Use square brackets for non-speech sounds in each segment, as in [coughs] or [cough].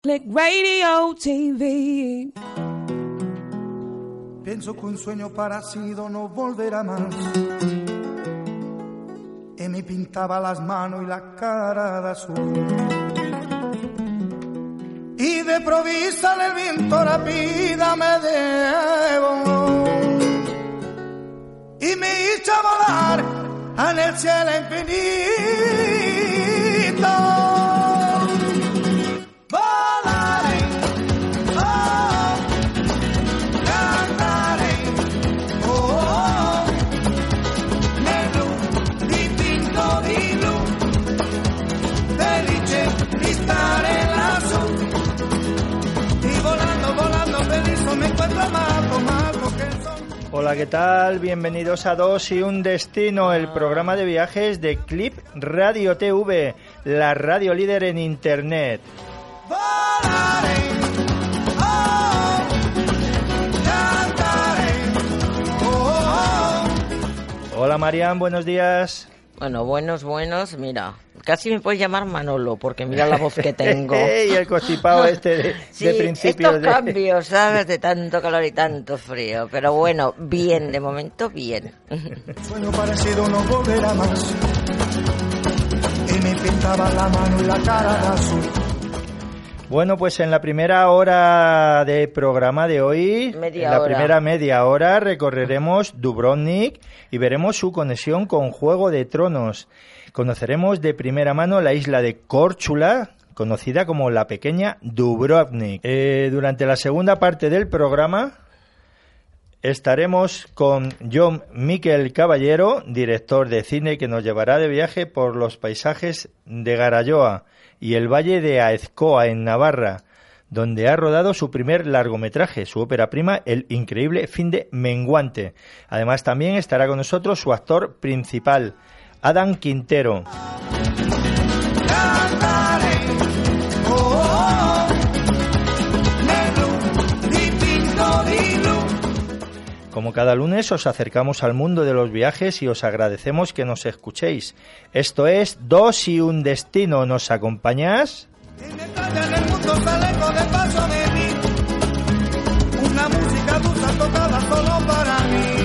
Click Radio TV. Pienso que un sueño parecido no volverá más. Y me pintaba las manos y la cara de azul. Y de provista en el viento rápida me debo. Y me hizo volar en el cielo infinito. Hola, ¿qué tal? Bienvenidos a Dos y un Destino, el programa de viajes de Clip Radio TV, la radio líder en Internet. Hola, Marian, buenos días. Bueno, buenos, buenos, mira, casi me puedes llamar Manolo, porque mira la voz que tengo. [laughs] y el constipado este de, [laughs] Sí, de principios estos de... cambios, ¿sabes? De tanto calor y tanto frío. Pero bueno, bien, de momento bien. [laughs] Sueño parecido no volverá más. Y me pintaba la mano y la cara de azul. Bueno, pues en la primera hora de programa de hoy, Media en la hora. primera media hora, recorreremos Dubrovnik y veremos su conexión con Juego de Tronos. Conoceremos de primera mano la isla de Córchula, conocida como la pequeña Dubrovnik. Eh, durante la segunda parte del programa estaremos con John Miquel Caballero, director de cine, que nos llevará de viaje por los paisajes de Garayoa y el valle de Aezcoa, en Navarra, donde ha rodado su primer largometraje, su ópera prima, El increíble fin de Menguante. Además, también estará con nosotros su actor principal, Adam Quintero. Como cada lunes os acercamos al mundo de los viajes y os agradecemos que nos escuchéis. Esto es Dos y un Destino. ¿Nos acompañás? Una música tocada solo para mí.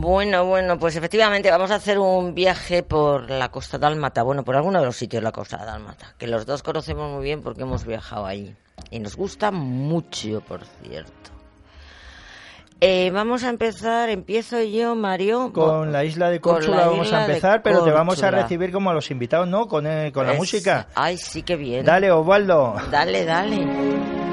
Bueno, bueno, pues efectivamente vamos a hacer un viaje por la costa dálmata, bueno, por alguno de los sitios de la costa dálmata, que los dos conocemos muy bien porque hemos viajado allí. Y nos gusta mucho, por cierto. Eh, vamos a empezar, empiezo yo, Mario. Con la isla de Córchula la vamos a empezar, pero te vamos a recibir como a los invitados, ¿no? Con, eh, con la música. Ay, sí, qué bien. Dale, Osvaldo. Dale, dale.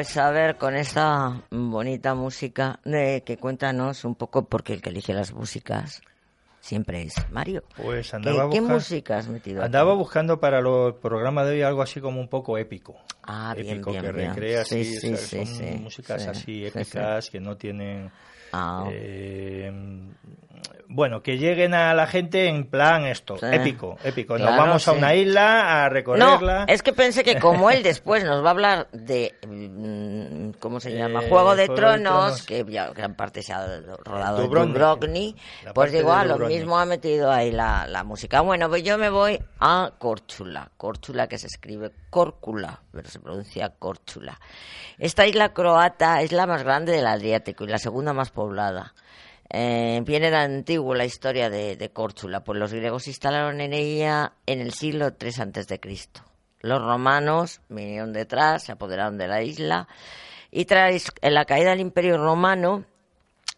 Pues a ver, con esta bonita música, de que cuéntanos un poco, porque el que elige las músicas siempre es Mario. Pues ¿Qué, andaba qué busca- música has metido? aquí? Andaba buscando para los programas de hoy algo así como un poco épico. Ah, bien, épico, bien, que bien. recrea Sí, así, sí, músicas sí, así sí, sí. épicas que no tienen Ah. Eh, bueno, que lleguen a la gente en plan esto, Sí. épico, épico. Nos vamos a una isla a No, recorrerla. es que pensé que como él [laughs] después nos va a hablar de, mm, ¿cómo se llama? Eh, Juego de Juego de Tronos, que ya gran parte se ha rodado en Dubrovnik. Dubrovnik, pues digo, ah, lo mismo ha metido ahí la, la música. Bueno, pues yo me voy a Córchula, Córchula que se escribe Córcula, pero se pronuncia Córchula. Esta isla croata es la más grande del Adriático y la segunda más poblada. Eh, viene de antiguo la historia de, de Córchula, pues los griegos se instalaron en ella en el siglo III Cristo. Los romanos vinieron detrás, se apoderaron de la isla y tras la caída del Imperio Romano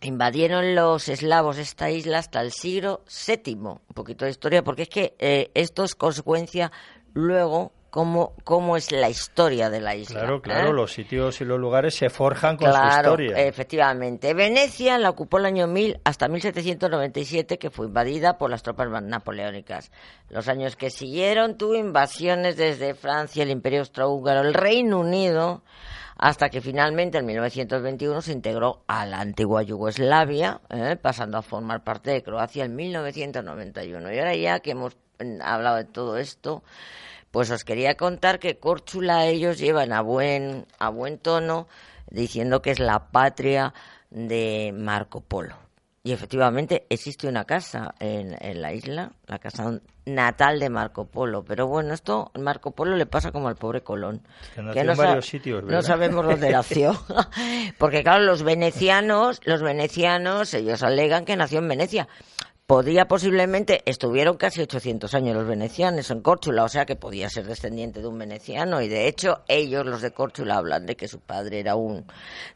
invadieron los eslavos esta isla hasta el siglo VII. Un poquito de historia, porque es que eh, esto es consecuencia luego cómo, cómo es la historia de la isla. Claro, claro, ¿eh? los sitios y los lugares se forjan con su Claro, historia. efectivamente. Venecia la ocupó el año 1000 hasta 1797, que fue invadida por las tropas napoleónicas. Los años que siguieron tuvo invasiones desde Francia, el Imperio Austrohúngaro, el Reino Unido, hasta que finalmente en 1921 se integró a la antigua Yugoslavia, ¿eh? pasando a formar parte de Croacia en 1991. Y ahora ya que hemos mm, hablado de todo esto, pues os quería contar que Córchula ellos llevan a buen, a buen tono diciendo que es la patria de Marco Polo. Y efectivamente existe una casa en, en la isla, la casa natal de Marco Polo. Pero bueno, esto Marco Polo le pasa como al pobre Colón. Que nació en sa- varios sitios, no ¿verdad? sabemos dónde nació. [laughs] Porque claro, los venecianos, los venecianos, ellos alegan que nació en Venecia. Podía posiblemente, estuvieron casi 800 años los venecianos en Córchula, o sea que podía ser descendiente de un veneciano y de hecho ellos, los de Córchula, hablan de que su padre era un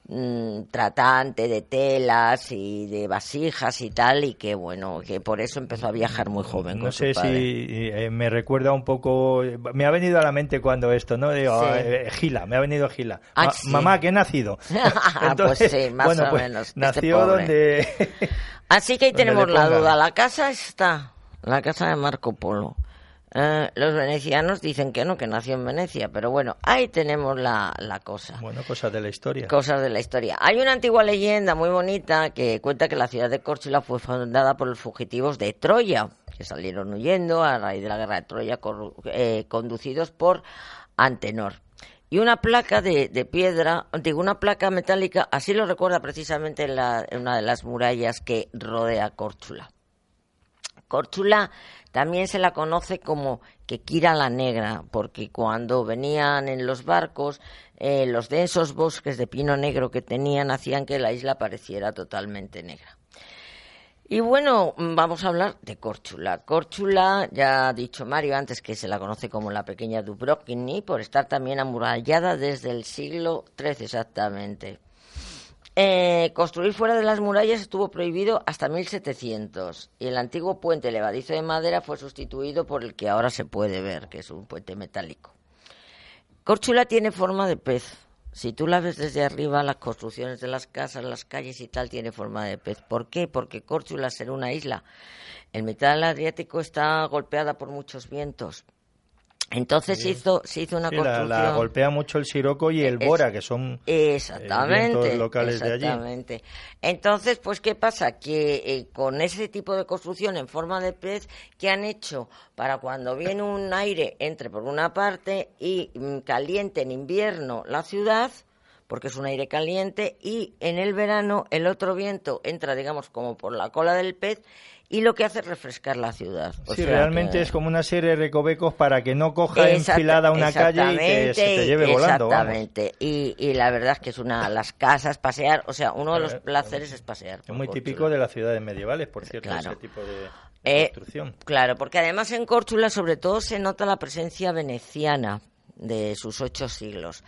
mm, tratante de telas y de vasijas y tal y que bueno, que por eso empezó a viajar muy joven. No con sé su padre. si eh, me recuerda un poco. Me ha venido a la mente cuando esto, ¿no? Digo, Sí. eh, Gila, me ha venido Gila. Ah, Ma- sí. Mamá, que he nacido. [laughs] [laughs] Pues sí, más bueno, o pues, menos, este Nació donde. [laughs] Así que ahí tenemos la duda. La casa está, la casa de Marco Polo. Eh, los venecianos dicen que no, que nació en Venecia, pero bueno, ahí tenemos la, la cosa. Bueno, cosas de la historia. Cosas de la historia. Hay una antigua leyenda muy bonita que cuenta que la ciudad de Córcula fue fundada por los fugitivos de Troya, que salieron huyendo a raíz de la guerra de Troya, eh, conducidos por Antenor. Y una placa de, piedra, digo, una placa metálica, así lo recuerda precisamente en, la- una de las murallas que rodea Córchula. Córchula también se la conoce como Quequira la Negra, porque cuando venían en los barcos, eh, los densos bosques de pino negro que tenían hacían que la isla pareciera totalmente negra. Y bueno, vamos a hablar de Córchula. Córchula, ya ha dicho Mario antes que se la conoce como la pequeña Dubrovnik, por estar también amurallada desde el siglo XIII exactamente. Eh, construir fuera de las murallas estuvo prohibido hasta 1700 y el antiguo puente levadizo de madera fue sustituido por el que ahora se puede ver, que es un puente metálico. Córchula tiene forma de pez. Si tú la ves desde arriba, las construcciones de las casas, las calles y tal, tiene forma de pez. ¿Por qué? Porque Córchula, ser una isla, en mitad del Adriático está golpeada por muchos vientos. Entonces se hizo, se hizo una Sí, construcción. la golpea mucho el siroco y el Es- bora, que son eh, Exactamente. locales de allí. Entonces, pues, ¿qué pasa? Que eh, con ese tipo de construcción en forma de pez, ¿qué han hecho? Para cuando viene un aire, entre por una parte y mm, caliente en invierno la ciudad, porque es un aire caliente, y en el verano el otro viento entra, digamos, como por la cola del pez, y lo que hace es refrescar la ciudad. O Sí, sea realmente que- es como una serie de recovecos para que no coja Exacta- enfilada una calle y que se te exactamente, lleve volando. Exactamente. Y, y la verdad es que es una las casas, pasear, o sea, uno de los Eh, placeres es pasear. Es muy típico de las ciudades medievales, por cierto, Claro. ese tipo de, de Eh, construcción. Claro, porque además en Córchula sobre todo se nota la presencia veneciana de sus ocho siglos.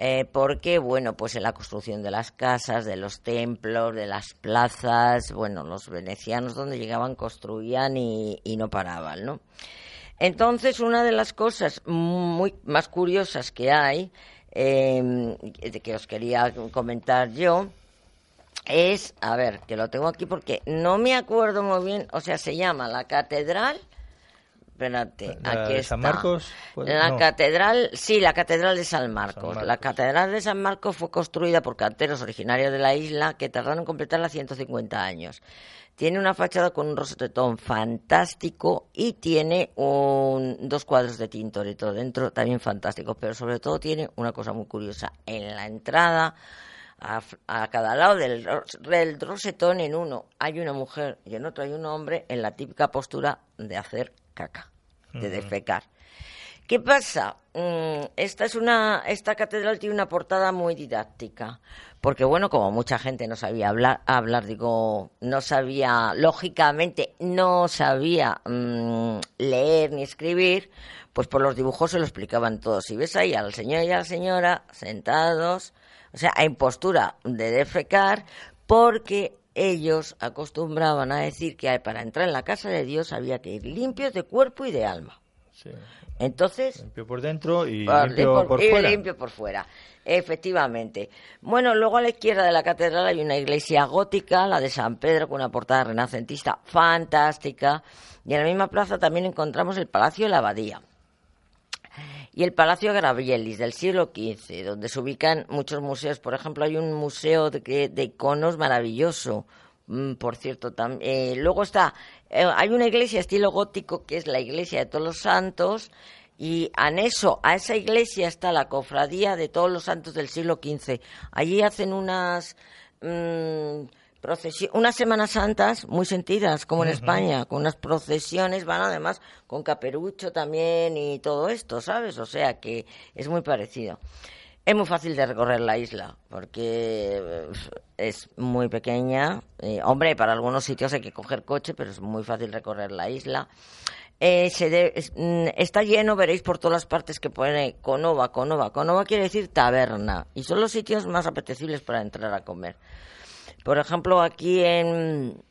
Eh, porque, bueno, pues en la construcción de las casas, de los templos, de las plazas, bueno, los venecianos donde llegaban construían y, y no paraban, ¿no? Entonces, una de las cosas muy más curiosas que hay, eh, que os quería comentar yo, es, a ver, que lo tengo aquí porque no me acuerdo muy bien, o sea, se llama la Catedral espérate, ¿La aquí de está. San Marcos? Pues, la no. catedral, sí, la catedral de San Marcos. San La catedral de San Marcos fue construida por canteros originarios de la isla que tardaron en completarla 150 años. Tiene una fachada con un rosetón fantástico y tiene un- dos cuadros de Tintoretto dentro también fantásticos, pero sobre todo tiene una cosa muy curiosa. En la entrada, a, a cada lado del, del rosetón, en uno hay una mujer y en otro hay un hombre en la típica postura de hacer caca, de defecar. ¿Qué pasa? Mm, esta es una, esta catedral tiene una portada muy didáctica, porque bueno, como mucha gente no sabía hablar, hablar digo, no sabía, lógicamente, no sabía mm, leer ni escribir, pues por los dibujos se lo explicaban todos. Si ves ahí al señor y a la señora sentados, o sea, en postura de defecar, porque ellos acostumbraban a decir que para entrar en la casa de Dios había que ir limpios de cuerpo y de alma. Sí. Entonces, Limpio por dentro y por- limpio por- por y fuera. limpio por fuera. Efectivamente. Bueno, luego a la izquierda de la catedral hay una iglesia gótica, la de San Pedro, con una portada renacentista fantástica. Y en la misma plaza también encontramos el Palacio de la Abadía y el Palacio Gravielis del siglo XV, donde se ubican muchos museos. Por ejemplo, hay un museo de, de iconos maravilloso. Mm, por cierto, eh, luego está, eh, hay una iglesia estilo gótico que es la iglesia de todos los santos y anexo a esa iglesia está la cofradía de todos los santos del siglo XV. Allí hacen unas mm, procesi- unas Semanas Santas muy sentidas, como en España, con unas procesiones, van además con caperucho también y todo esto, ¿sabes? O sea que es muy parecido. Es muy fácil de recorrer la isla porque eh, es muy pequeña. Eh, hombre, para algunos sitios hay que coger coche, pero es muy fácil recorrer la isla. Eh, se de- es- mm, está lleno, veréis por todas las partes que pone Conova, Conova. Conova quiere decir taberna y son los sitios más apetecibles para entrar a comer. Por ejemplo, aquí en...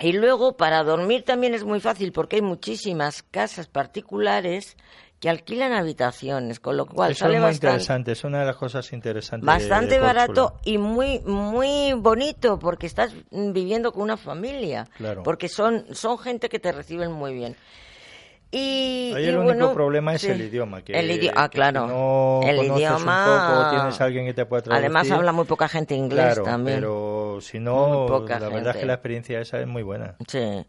Y luego, para dormir también es muy fácil porque hay muchísimas casas particulares que alquilan habitaciones, con lo cual Eso es muy bastante, interesante, es una de las cosas interesantes. bastante de barato y muy muy bonito porque estás viviendo con una familia. Claro. Porque son, son gente que te reciben muy bien. Y, Ahí y el único bueno, problema es sí. el idioma. Que, el idioma, ah, claro. no el idioma. un poco, tienes a alguien que te pueda traducir. Además habla muy poca gente inglés claro, también. pero si no, la verdad es que la experiencia esa es muy buena. Sí.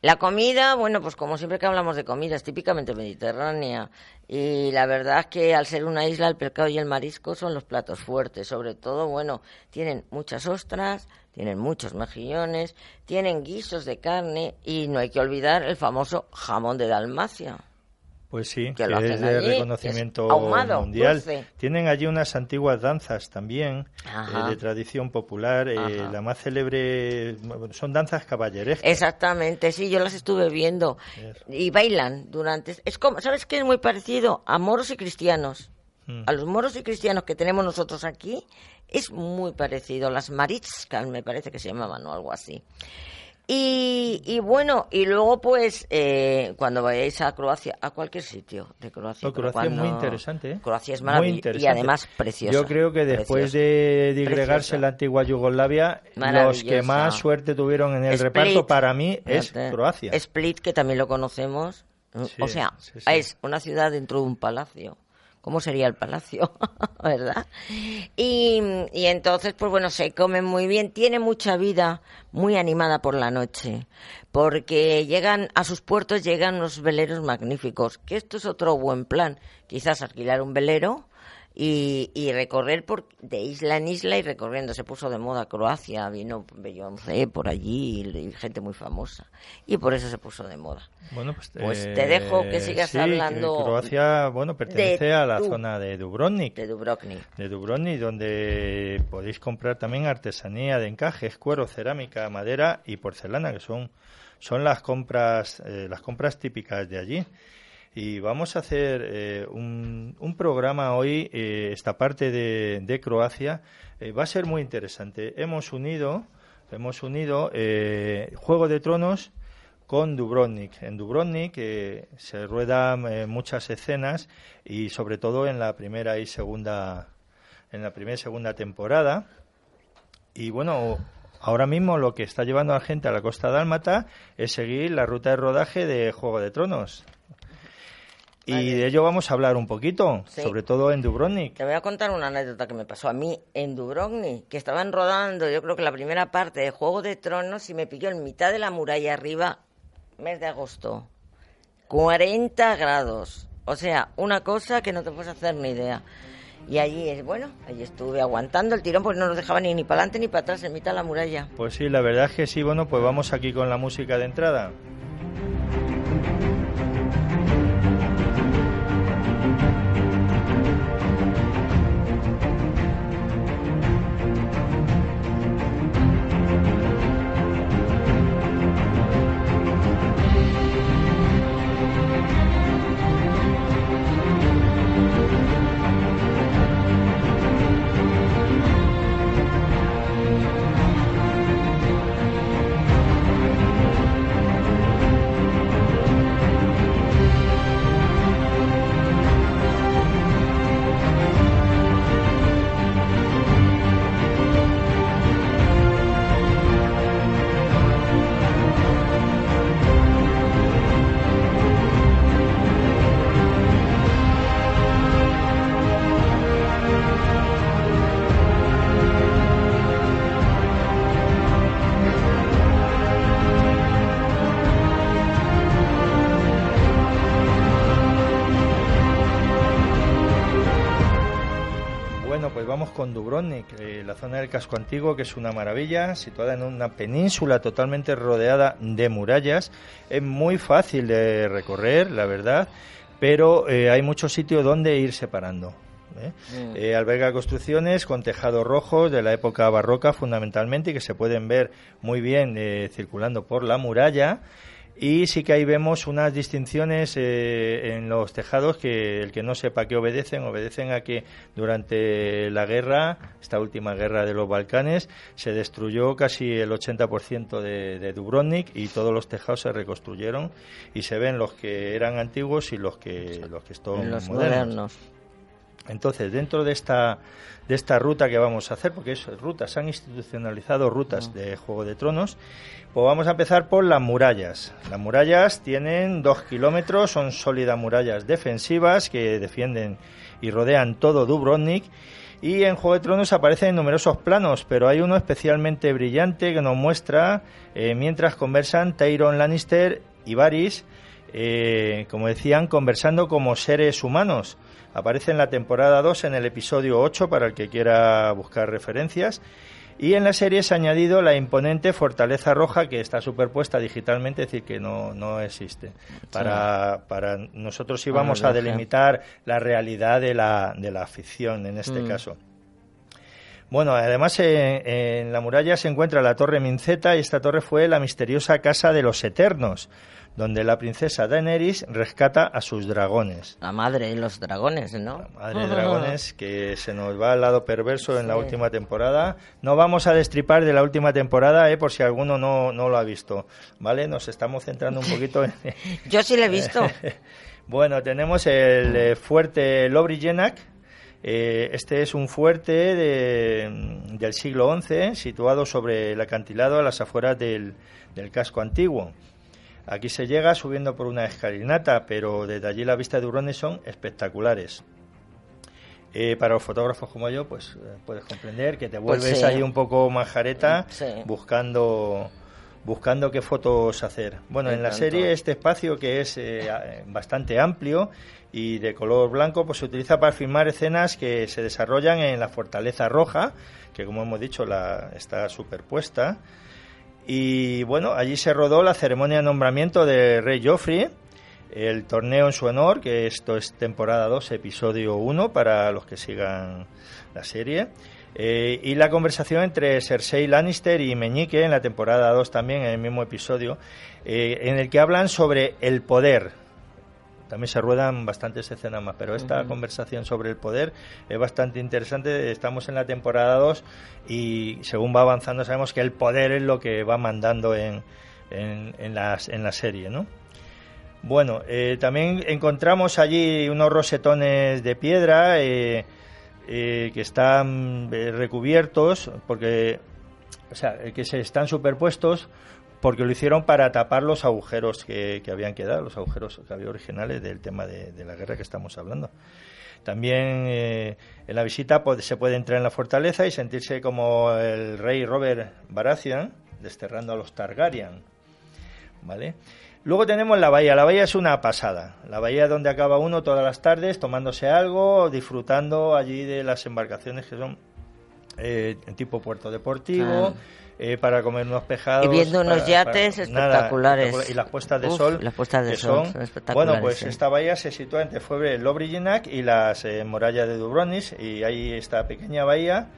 La comida, bueno, pues como siempre que hablamos de comida, es típicamente mediterránea. Y la verdad es que al ser una isla, el pescado y el marisco son los platos fuertes. Sobre todo, bueno, tienen muchas ostras, tienen muchos mejillones, tienen guisos de carne y no hay que olvidar el famoso jamón de Dalmacia. Pues sí, Que que, es de allí, reconocimiento ahumado, mundial. dulce. Tienen allí unas antiguas danzas también, eh, de tradición popular. eh, la más célebre son danzas caballerescas. Exactamente, sí, yo las estuve viendo. Y bailan durante... Es como, ¿sabes qué? Es muy parecido a moros y cristianos. Mm. A los moros y cristianos que tenemos nosotros aquí es muy parecido. Las maritskas me parece que se llamaban o algo así. Y, y bueno, y luego pues eh, cuando vayáis a Croacia, a cualquier sitio de Croacia. No, pero Croacia es muy interesante. ¿eh? Croacia es maravillosa y además preciosa. Yo creo que después preciosa. de digregarse la antigua Yugoslavia, los que más suerte tuvieron en el Split. reparto para mí es Fíjate. Croacia. Split, que también lo conocemos. Sí, o sea, sí, sí. es una ciudad dentro de un palacio. ¿Cómo sería el palacio? [laughs] ¿Verdad? Y, y entonces, pues bueno, se come muy bien. Tiene mucha vida, muy animada por la noche. Porque llegan, a sus puertos llegan unos veleros magníficos. Que esto es otro buen plan. Quizás alquilar un velero y, y recorrer por, de isla en isla y recorriendo. Se puso de moda Croacia, vino Beyoncé por allí y, y gente muy famosa. Y por eso se puso de moda. Bueno, pues, Pues te dejo que sigas sí, hablando Croacia, bueno, pertenece a la zona de Dubrovnik. De Dubrovnik. de Dubrovnik, donde podéis comprar también artesanía de encajes, cuero, cerámica, madera y porcelana, que son, son las compras, eh, las compras típicas de allí. Y vamos a hacer eh, un, programa hoy, eh, esta parte de, Croacia, eh, va a ser muy interesante. Hemos unido, hemos unido eh, Juego de Tronos con Dubrovnik. En Dubrovnik se ruedan muchas escenas y sobre todo en la primera y segunda en la primera y segunda temporada. Y bueno, ahora mismo lo que está llevando a la gente a la costa dálmata es seguir la ruta de rodaje de Juego de Tronos. Y Vale. de ello vamos a hablar un poquito, Sí. sobre todo en Dubrovnik. Te voy a contar una anécdota que me pasó a mí en Dubrovnik, que estaban rodando, yo creo que la primera parte de Juego de Tronos y me pilló en mitad de la muralla arriba, mes de agosto. 40 grados. O sea, una cosa que no te puedes hacer ni idea. Y allí, es bueno, allí estuve aguantando el tirón porque no nos dejaba ni, ni para adelante ni para atrás en mitad de la muralla. Pues sí, la verdad es que sí, bueno, pues vamos aquí con la música de entrada. Con Dubrovnik, eh, la zona del casco antiguo, que es una maravilla, situada en una península totalmente rodeada de murallas. Es muy fácil de recorrer, la verdad, pero eh, hay muchos sitios donde ir separando. ¿eh? Eh, alberga construcciones con tejados rojos de la época barroca fundamentalmente y que se pueden ver muy bien eh, circulando por la muralla. Y sí que ahí vemos unas distinciones eh, en los tejados que el que no sepa a qué obedecen, obedecen a que durante la guerra, esta última guerra de los Balcanes, se destruyó casi el 80% de, de Dubrovnik y todos los tejados se reconstruyeron y se ven los que eran antiguos y los que, los que son los modernos. modernos. Entonces, dentro de esta, de esta ruta que vamos a hacer, porque es rutas, se han institucionalizado rutas de Juego de Tronos, pues vamos a empezar por las murallas. Las murallas tienen dos kilómetros, son sólidas murallas defensivas que defienden y rodean todo Dubrovnik. Y en Juego de Tronos aparecen numerosos planos, pero hay uno especialmente brillante que nos muestra eh, mientras conversan Tyrion Lannister y Varys, eh, como decían, conversando como seres humanos. Aparece en la temporada 2 en el episodio 8 para el que quiera buscar referencias. Y en la serie se ha añadido la imponente Fortaleza Roja que está superpuesta digitalmente, es decir, que no, no existe. Para, para nosotros sí Para vamos el a delimitar la realidad de la, de la ficción en este Mm. caso. Bueno, además eh, en la muralla se encuentra la Torre Minceta y esta torre fue la misteriosa Casa de los Eternos, donde la princesa Daenerys rescata a sus dragones. La madre de los dragones, ¿no? Madre de dragones, que se nos va al lado perverso en la última temporada. No vamos a destripar de la última temporada, eh, por si alguno no, no lo ha visto. ¿Vale? Nos estamos centrando un poquito en, [laughs] Yo sí lo he visto. [laughs] bueno, tenemos el eh, fuerte Lobrijenac. Eh, este es un fuerte de- del siglo XI, situado sobre el acantilado a las afueras del, del casco antiguo. Aquí se llega subiendo por una escalinata, pero desde allí las vistas de Urones son espectaculares. Eh, para los fotógrafos como yo, pues eh, puedes comprender que te Pues vuelves sí. ahí un poco majareta Sí. buscando buscando qué fotos hacer. Bueno, en la serie este espacio que es eh, a- bastante amplio y de color blanco, pues se utiliza para filmar escenas que se desarrollan en la Fortaleza Roja, que como hemos dicho la, está superpuesta. Y bueno, allí se rodó la ceremonia de nombramiento de Rey Joffrey, el torneo en su honor, que esto es temporada 2, episodio 1, para los que sigan la serie. Eh, y la conversación entre Cersei Lannister y Meñique en la temporada 2 también, en el mismo episodio, eh, en el que hablan sobre el poder. También se ruedan bastantes escenas más, pero esta conversación sobre el poder es bastante interesante. Estamos en la temporada 2 y según va avanzando sabemos que el poder es lo que va mandando en, en, en las- en la serie, ¿no? Bueno, eh, también encontramos allí unos rosetones de piedra eh, eh, que están recubiertos porque, o sea, que se están superpuestos porque lo hicieron para tapar los agujeros que, habían quedado, los agujeros que había originales del tema de, la guerra que estamos hablando. También eh, en la visita se puede entrar en la fortaleza y sentirse como el rey Robert Baratheon desterrando a los Targaryen. ¿Vale? Luego tenemos la bahía. La bahía es una pasada. La bahía donde acaba uno todas las tardes tomándose algo, disfrutando allí de las embarcaciones que son eh, tipo puerto deportivo. Eh, para comer unos pejados Y viendo unos para- yates para- nada, espectaculares. espectacular. y las puestas de Uf, sol las puestas de sol son- son espectaculares, bueno pues sí. esta bahía se sitúa entre Fuebre Lobriginac y las eh, murallas de Dubrovnik y hay esta pequeña bahía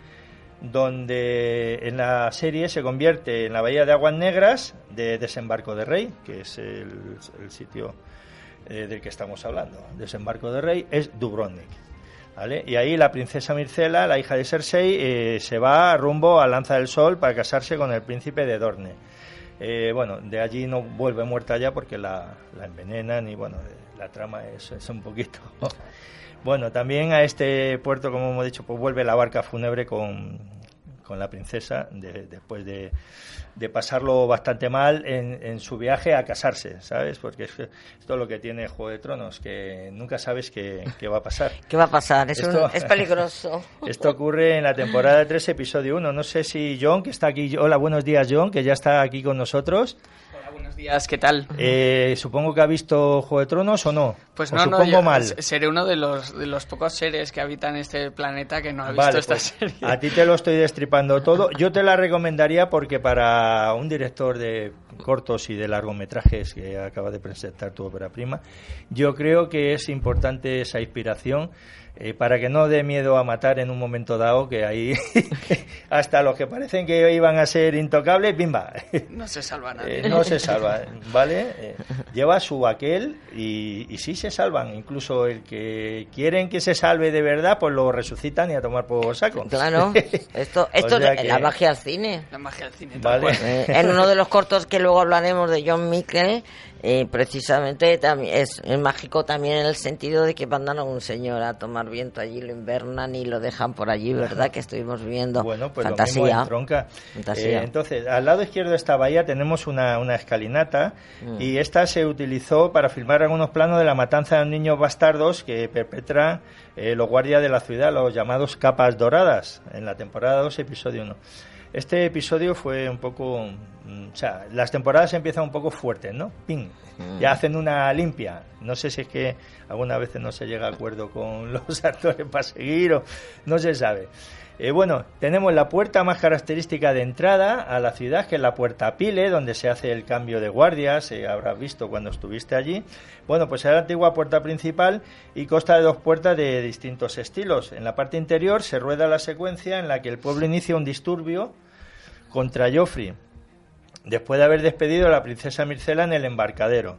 donde en la serie se convierte en la bahía de aguas negras de Desembarco de Rey, que es el, el sitio eh, del que estamos hablando. Desembarco de Rey es Dubrovnik. Y ahí la princesa Mircela, la hija de Cersei, eh, se va rumbo a Lanza del Sol para casarse con el príncipe de Dorne. Eh, bueno, de allí no vuelve muerta ya porque la, la envenenan y bueno, eh, la trama es, es un poquito... [laughs] Bueno, también a este puerto, como hemos dicho, pues vuelve la barca fúnebre con, con la princesa de- después de, de pasarlo bastante mal en, en su viaje a casarse, ¿sabes? Porque es esto es lo que tiene Juego de Tronos, que nunca sabes qué, qué va a pasar. [laughs] ¿Qué va a pasar? Es, un- Esto- es peligroso. [laughs] Esto ocurre en la temporada 3, episodio 1. No sé si John, que está aquí, hola, buenos días John, que ya está aquí con nosotros. Buenos días, ¿qué tal? Eh, supongo que ha visto Juego de Tronos o no. Pues ¿O no, no, supongo yo mal. seré uno de los, de los pocos seres que habitan este planeta que no ha visto Vale, esta pues, serie. a ti te lo estoy destripando todo. Yo te la recomendaría porque para un director de cortos y de largometrajes que acaba de presentar tu ópera prima, yo creo que es importante esa inspiración eh, para que no dé miedo a matar en un momento dado, que ahí [laughs] hasta los que parecen que iban a ser intocables, bimba. No se salva Eh, nadie. no se salva, ¿vale? Eh, lleva su aquel y, y sí se salvan. Incluso el que quieren que se salve de verdad, pues lo resucitan y a tomar por saco. Claro, esto, [laughs] esto O sea es que- la magia al cine. La magia del cine. Vale. Eh, en uno de los cortos que luego hablaremos de John Mickey, eh, precisamente también es, es mágico también en el sentido de que mandan a un señor a tomar viento allí, lo invernan y lo dejan por allí, ¿verdad? Que estuvimos viendo. Bueno, pues lo mismo Fantasía. en tronca. Fantasía. Eh, entonces, al lado izquierdo de esta bahía tenemos una, una escalinata Mm. y esta se utilizó para filmar algunos planos de la matanza de los niños bastardos que perpetran eh, los guardias de la ciudad, los llamados capas doradas, en la temporada 2, episodio 1. Este episodio fue un poco... mm, O sea, las temporadas empiezan un poco fuertes, ¿no? ¡Ping! Mm. Ya hacen una limpia. No sé si es que algunas veces no se llega a acuerdo con [laughs] los actores para seguir o no se sabe. Eh, bueno, tenemos la puerta más característica de entrada a la ciudad, que es la puerta Pile, donde se hace el cambio de guardias, eh, habrás visto cuando estuviste allí. Bueno, pues es la antigua puerta principal y consta de dos puertas de distintos estilos. En la parte interior se rueda la secuencia en la que el pueblo inicia un disturbio contra Joffrey, después de haber despedido a la princesa Mircela en el embarcadero.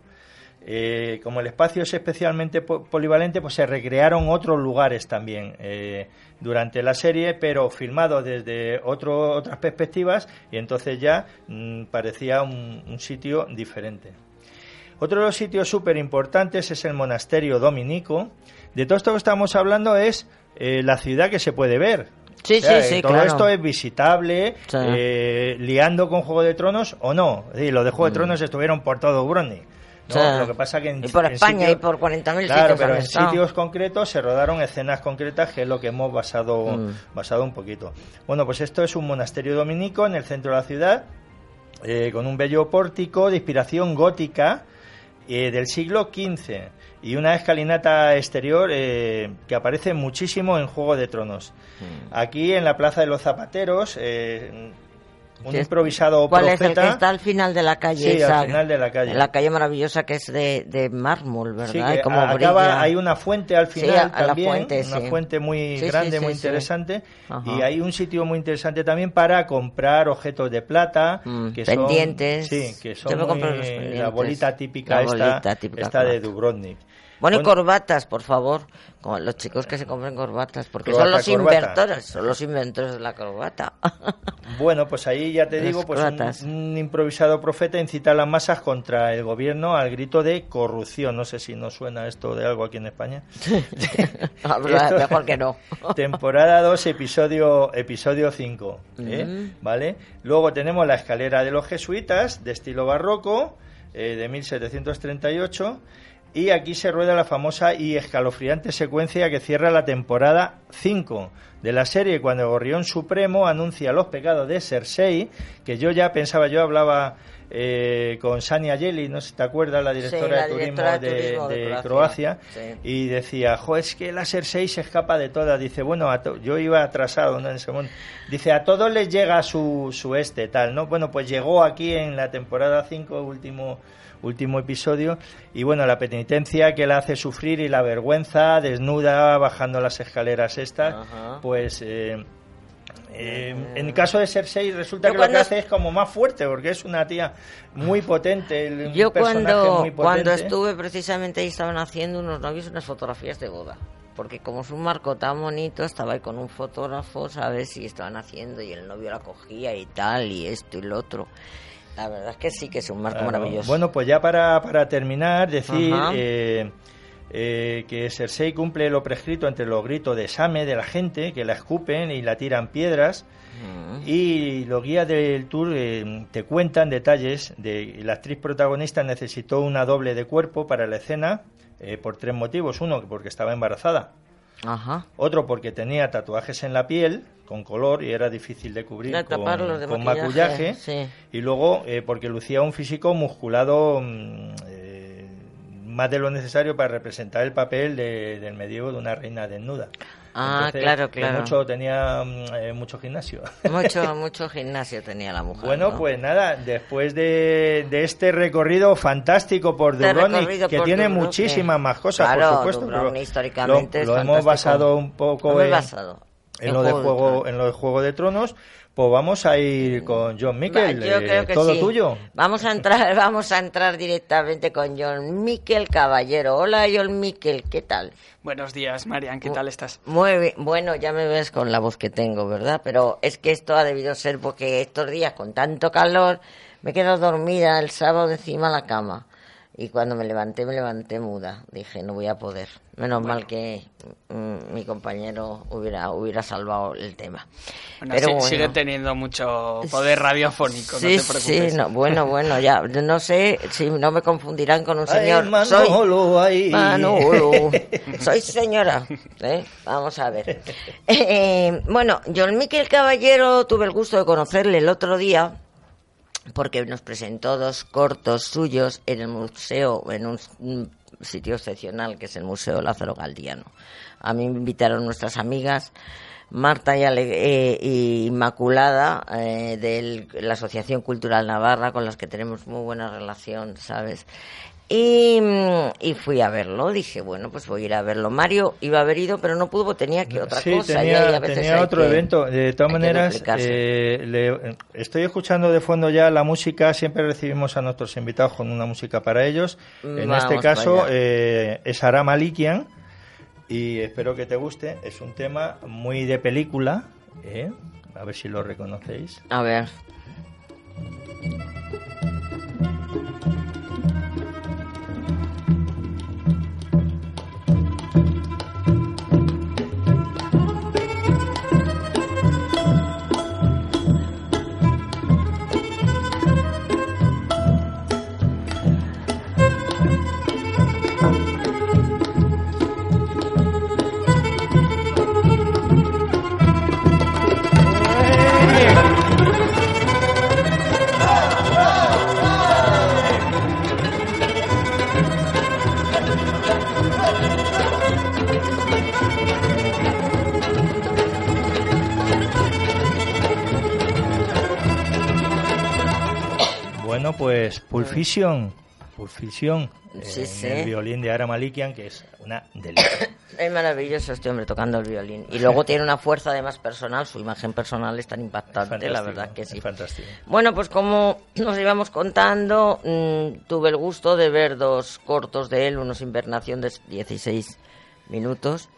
Eh, como el espacio es especialmente po- polivalente, pues se recrearon otros lugares también eh, durante la serie, pero filmados desde otro- otras perspectivas y entonces ya mm, parecía un, un sitio diferente. Otro de los sitios súper importantes es el monasterio dominico. De todo esto que estamos hablando es eh, la ciudad que se puede ver. Sí, O sea, sí, sí, eh, Todo claro. esto es visitable, Sí. eh, liando con Juego de Tronos o no. Los de Juego de Tronos estuvieron por todo Brony. ¿no? Mm. Sí. Lo que pasa que en, Y por en España sitios- y por 40.000 Claro, sitios pero han en estado. sitios concretos se rodaron escenas concretas, que es lo que hemos basado, Mm. basado un poquito. Bueno, pues esto es un monasterio dominico en el centro de la ciudad, eh, con un bello pórtico de inspiración gótica eh, del siglo XV y una escalinata exterior eh, que aparece muchísimo en Juego de Tronos. Mm. Aquí en la Plaza de los Zapateros, eh, un Sí, es- improvisado ¿Cuál es el profeta... que está al final de la calle? Sí, esa- al final de la calle. La calle maravillosa que es de, de mármol, ¿verdad? Sí, que como brilla. acaba, hay una fuente al Sí, final la también, fuente, una sí. fuente muy Sí, sí, grande, sí, muy sí. interesante, y hay un sitio muy interesante también para comprar objetos de plata, Mm, que pendientes. son, sí, que son muy- los la pendientes. bolita típica La esta, bolita típica esta de. Dubrovnik. Bueno, y corbatas, por favor. Como los chicos que se compren corbatas, porque son los corbata. inventores, son los inventores de la corbata. [laughs] Bueno, pues ahí ya te Las digo, pues un, un improvisado profeta incita a las masas contra el gobierno al grito de corrupción. No sé si nos suena esto de algo aquí en España. [laughs] Habla- Esto- Mejor que no. [laughs] Temporada 2, episodio episodio 5, ¿eh? Mm. ¿vale? Luego tenemos la escalera de los jesuitas de estilo barroco eh, de 1738 y aquí se rueda la famosa y escalofriante secuencia que cierra la temporada 5 de la serie cuando Gorrión Supremo anuncia los pecados de Cersei, que yo ya pensaba, yo hablaba eh, con Sania Yeli, no sé si te acuerdas, la directora, la de, turismo de Croacia. Croacia, Sí. y decía, jo, es que la Cersei se escapa de todas. Dice, bueno, a to- yo iba atrasado ¿no? en ese momento. Dice, a todos les llega su, su este, tal, ¿no? Bueno, pues llegó aquí en la temporada 5, último último episodio y bueno la penitencia que la hace sufrir y la vergüenza desnuda bajando las escaleras estas Ajá. pues eh, eh, en el caso de Cersei resulta Yo que lo que cuando- hace es como más fuerte porque es una tía muy potente el- Yo personaje cuando, muy cuando potente. estuve precisamente ahí estaban haciendo unos novios unas fotografías de boda. Porque como es un marco tan bonito, estaba ahí con un fotógrafo, ¿sabes? Y estaban haciendo y el novio la cogía y tal, y esto y lo otro. La verdad es que sí que es un marco maravilloso. Bueno, pues ya para, para terminar, decir eh, eh, que Cersei cumple lo prescrito entre los gritos de Same de la gente, que la escupen y la tiran piedras. Mm. Y los guías del tour eh, te cuentan detalles de la actriz protagonista necesitó una doble de cuerpo para la escena eh, por tres motivos. Uno, porque estaba embarazada. Ajá. Otro, porque tenía tatuajes en la piel con color y era difícil de cubrir De con, de con maquillaje, maquillaje. sí. Y luego, eh, porque lucía un físico musculado mm, eh, más de lo necesario para representar el papel de- del medievo de una reina desnuda. Ah, claro, claro. Mucho, tenía mm, eh, mucho gimnasio. Mucho, [laughs] mucho gimnasio tenía la mujer. Bueno, ¿no? pues nada, después de, de este recorrido fantástico por Este Dubrovnik, que por tiene Dubrovnik. muchísimas más cosas, Claro, por supuesto, pero históricamente lo, hemos basado un poco en, basado en lo de Juego de en lo de Juego de Tronos. Pues vamos a ir con John yo eh, creo que todo sí. tuyo. Vamos a entrar, [laughs] vamos a entrar directamente con John Miquel Caballero. Hola, John Miquel, ¿qué tal? Buenos días, Marian, ¿qué tal estás? Muy bien. Bueno, ya me ves con la voz que tengo, ¿verdad? Pero es que esto ha debido ser porque estos días con tanto calor me he quedado dormida el sábado encima de la cama. Y cuando me levanté, me levanté muda. Dije, no voy a poder. Menos mal que mm, mi compañero hubiera, hubiera salvado el tema. Bueno, Pero sí- bueno. sigue teniendo mucho poder radiofónico, Sí, no te preocupes. sí, no, bueno, bueno, ya, no sé si no me confundirán con un señor. Ay, Manolo, ay. Manolo. [laughs] Soy señora. ¿eh? Vamos a ver. Eh, bueno, John Miquel Caballero tuve el gusto de conocerle el otro día porque nos presentó dos cortos suyos en el museo, en un, sitio excepcional que es el Museo Lázaro Galdiano. A mí me invitaron nuestras amigas Marta y, Ale- eh, Inmaculada eh, de la Asociación Cultural Navarra, con las que tenemos muy buena relación, ¿sabes? Y, mm, y fui a verlo, dije, bueno, pues voy a ir a verlo. Mario iba a haber ido, pero no pudo, tenía que otra sí, cosa. tenía, ahí a veces tenía hay otro que- evento. De todas maneras, eh, le- estoy escuchando de fondo ya la música. Siempre recibimos a nuestros invitados con una música para ellos. En Vamos este caso eh, es Ara Malikian y espero que te guste. Es un tema muy de película. ¿eh? A ver si lo reconocéis. A ver. Pulp Fiction. Pulp Fiction, Sí, eh, sí. el violín de Ara Malikian, que es una delicia. [coughs] Es maravilloso este hombre tocando el violín. Y luego tiene una fuerza además personal, su imagen personal es tan impactante, la verdad que sí. fantástico. Bueno, pues como nos íbamos contando, mm, tuve el gusto de ver dos cortos de él, unos Invernación de 16 minutos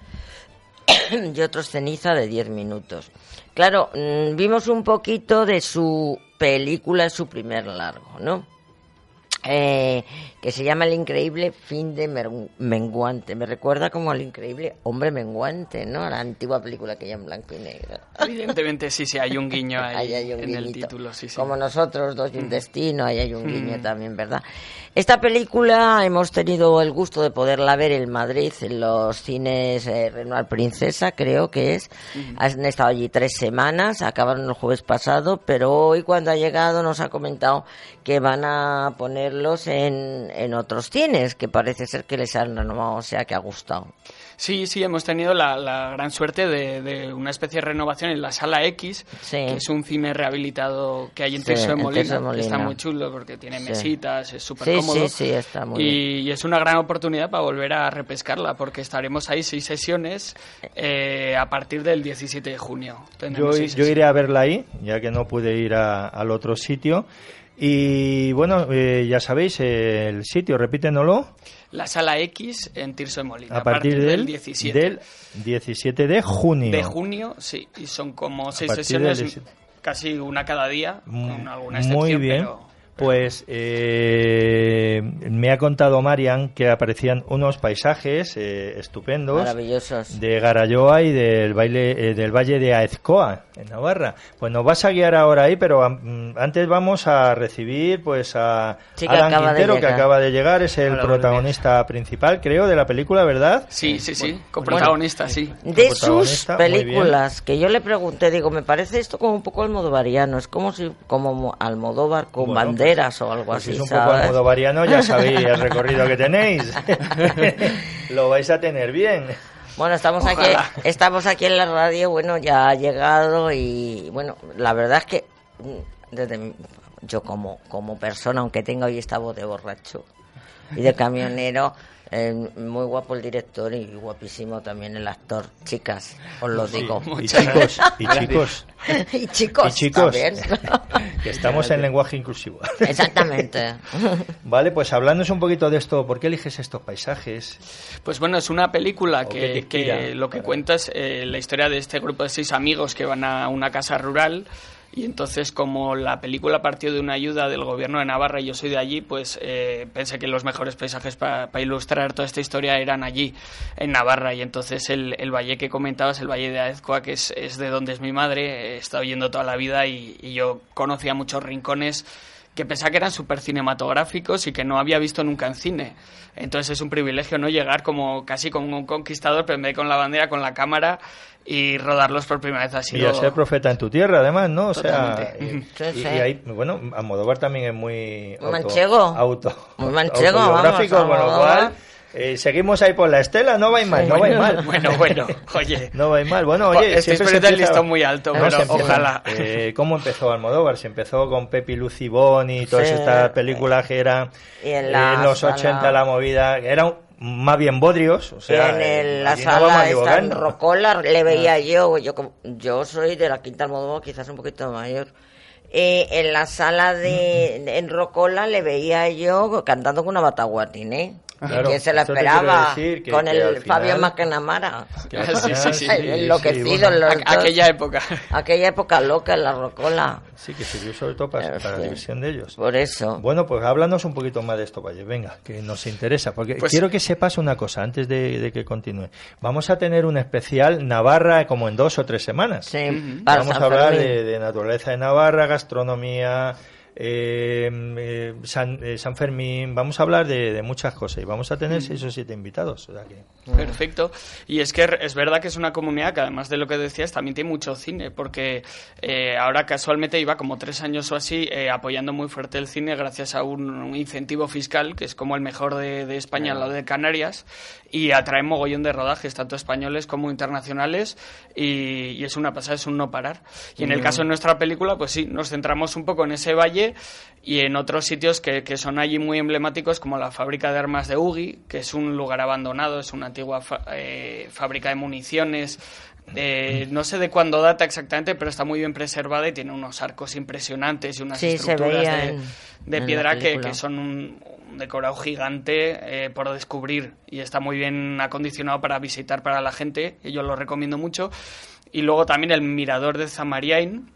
[coughs] y otros Ceniza de 10 minutos. Claro, mm, vimos un poquito de su película, su primer largo, ¿no? Eh, que se llama El increíble fin de menguante. Me recuerda como al increíble hombre menguante, ¿no? La antigua película que ya en blanco y negro. Evidentemente sí, sí, hay un guiño [laughs] ahí Ahí hay un en el título, sí, sí. Como nosotros, dos y un destino, ahí hay un guiño también, ¿verdad? Esta película hemos tenido el gusto de poderla ver en Madrid, en los cines eh, Renoir Princesa, creo que es. Han estado allí tres semanas, acabaron el jueves pasado, pero hoy cuando ha llegado nos ha comentado que van a ponerlos en, en otros cines, que parece ser que les han renovado, o sea que ha gustado. Sí, sí, hemos tenido la, la gran suerte de, de una especie de renovación en la Sala X, Sí. que es un cine rehabilitado que hay en Sí, de Molina, que está muy chulo porque tiene Sí. mesitas, es súper Sí, cómodo. sí, sí, está muy bien. y, y es una gran oportunidad para volver a repescarla, porque estaremos ahí seis sesiones eh, a partir del 17 de junio. Yo, iré a verla ahí, ya que no pude ir a- al otro sitio. Y bueno, eh, ya sabéis, eh, el sitio, repítenoslo, La Sala X en Tirso de Molina, a partir, del, 17 del 17 de junio. de junio, sí, y son como seis sesiones, del 17. casi una cada día, con alguna Muy excepción, bien. pero... Pues eh, me ha contado Marian que aparecían unos paisajes eh, estupendos Maravillosos. de Garayoa y del baile eh, del valle de Aezcoa en Navarra. Pues nos vas a guiar ahora ahí, pero antes vamos a recibir pues a Sí, que Alan Quintero que llegar. acaba de llegar, es el Hola, protagonista principal, creo, de la película, ¿verdad? Sí, sí, sí, coprotagonista, sí. de sus películas que yo le pregunté digo me parece esto como un poco almodovariano es como si como mo- Almodóvar con Bueno, banderas o algo Pues así si es un poco ¿sabes? almodovariano, ya sabéis el recorrido que tenéis. [laughs] Lo vais a tener bien. bueno estamos aquí Ojalá. estamos aquí en la radio bueno ya ha llegado y bueno la verdad es que mm, desde yo como como persona aunque tenga hoy esta voz de borracho y de camionero eh, muy guapo el director y guapísimo también el actor. Chicas os lo digo. [laughs] Y chicos, y chicos, y chicos, y chicos, que estamos en lenguaje inclusivo. Exactamente. [laughs] Vale, pues hablándonos un poquito de esto, ¿por qué eliges estos paisajes? Pues bueno, es una película ¿O qué te que, que lo que cuenta es eh, la historia de este grupo de seis amigos que van a una casa rural y entonces como la película partió de una ayuda del gobierno de Navarra y yo soy de allí, pues eh, pensé que los mejores paisajes para ilustrar toda esta historia eran allí, en Navarra. Y entonces el, el valle que comentabas, el valle de Aezcoa, que es, es de donde es mi madre, he estado yendo toda la vida y, y yo conocía muchos rincones que pensaba que eran súper cinematográficos y que no había visto nunca en cine. Entonces es un privilegio no llegar como casi como un conquistador, pero en vez de con la bandera, con la cámara y rodarlos por primera vez. Y sido... a ser profeta en tu tierra, además, ¿no? O sea, Totalmente. y, sí. y ahí, bueno, Almodóvar también es muy... Muy manchego. Auto, Muy manchego, vamos, con lo cual... eh, seguimos ahí por la estela, no vais mal, no vais mal. [laughs] Bueno, bueno, oye. No vais mal. Bueno, oye, estáis siempre se empieza- listón muy alto, pero ojalá. eh, ¿Cómo empezó Almodóvar? Se empezó con Pepi Lucibón y todas Sí. estas películas que eran Y en eh, la en los sala- 80 la movida, eran más bien bodrios, o sea, en eh, el- la no vamos sala esta en. Rocola le veía yo, yo como- yo soy de la Quinta Almodóvar, quizás un poquito mayor. Eh, en la sala de, de- en Rocola le veía yo cantando con una bataguatín, ¿eh? Claro, que se la esperaba decir que- con que el al final- Fabio Macanamara. Que al Sí, [laughs] sí, sí. Enloquecido bueno, los A- dos. aquella época. Aquella época loca en la Rocola. Sí, que sirvió sobre todo para, En para la fin. diversión de ellos. Por eso. Bueno, pues háblanos un poquito más de esto, Valle. Venga, que nos interesa. Porque Pues- quiero que sepas una cosa antes de, de que continúe. Vamos a tener un especial Navarra como en dos o tres semanas. Sí, para Vamos San a hablar de naturaleza de Navarra, gastronomía, eh, eh, San, eh, San Fermín. Vamos a hablar de, de muchas cosas y vamos a tener seis o siete invitados. o sea que- Perfecto. Y es que es verdad que es una comunidad que además de lo que decías también tiene mucho cine, porque eh, ahora casualmente iba como tres años o así eh, apoyando muy fuerte el cine gracias a un, un incentivo fiscal que es como el mejor de, de España al lado de Canarias y atrae mogollón de rodajes, tanto españoles como internacionales y, y es una pasada, es un no parar. Y en el caso de nuestra película, pues sí, nos centramos un poco en ese valle y en otros sitios que, que son allí muy emblemáticos, como la fábrica de armas de Ugi, que es un lugar abandonado, es una antigua fa- eh, fábrica de municiones. eh, no sé de cuándo data exactamente, pero está muy bien preservada y tiene unos arcos impresionantes y unas Sí, estructuras de, en- de en la piedra que, que son un, un decorado gigante eh, por descubrir y está muy bien acondicionado para visitar para la gente y yo lo recomiendo mucho y luego también el mirador de Zamariain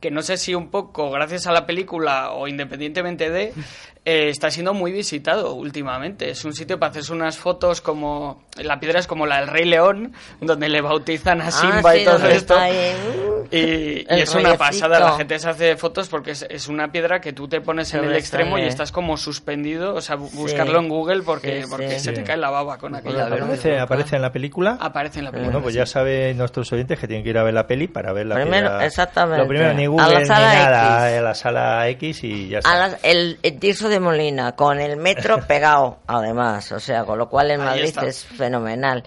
que no sé si un poco gracias a la película o independientemente de [laughs] eh, está siendo muy visitado últimamente es un sitio para hacerse unas fotos como la piedra es como la del Rey León donde le bautizan a Ah, Simba sí, y todo esto uh, y, es una pasada, la gente se hace fotos porque es, es una piedra que tú te pones en el extremo y sale. estás como suspendido, o sea, bu- buscarlo en Google porque, Sí, porque sí. se te cae la baba con aquella. ¿Aparece, aparece en la película? Aparece en la película. Bueno, pues sí. ya saben nuestros oyentes que tienen que ir a ver la peli para ver la Primero, piedra. exactamente. Lo primero, ni A Google ni nada, X. a la sala X y ya está. A el, el de Molina, con el metro [laughs] pegado, además. O sea, con lo cual en Ahí Madrid está. es fenomenal.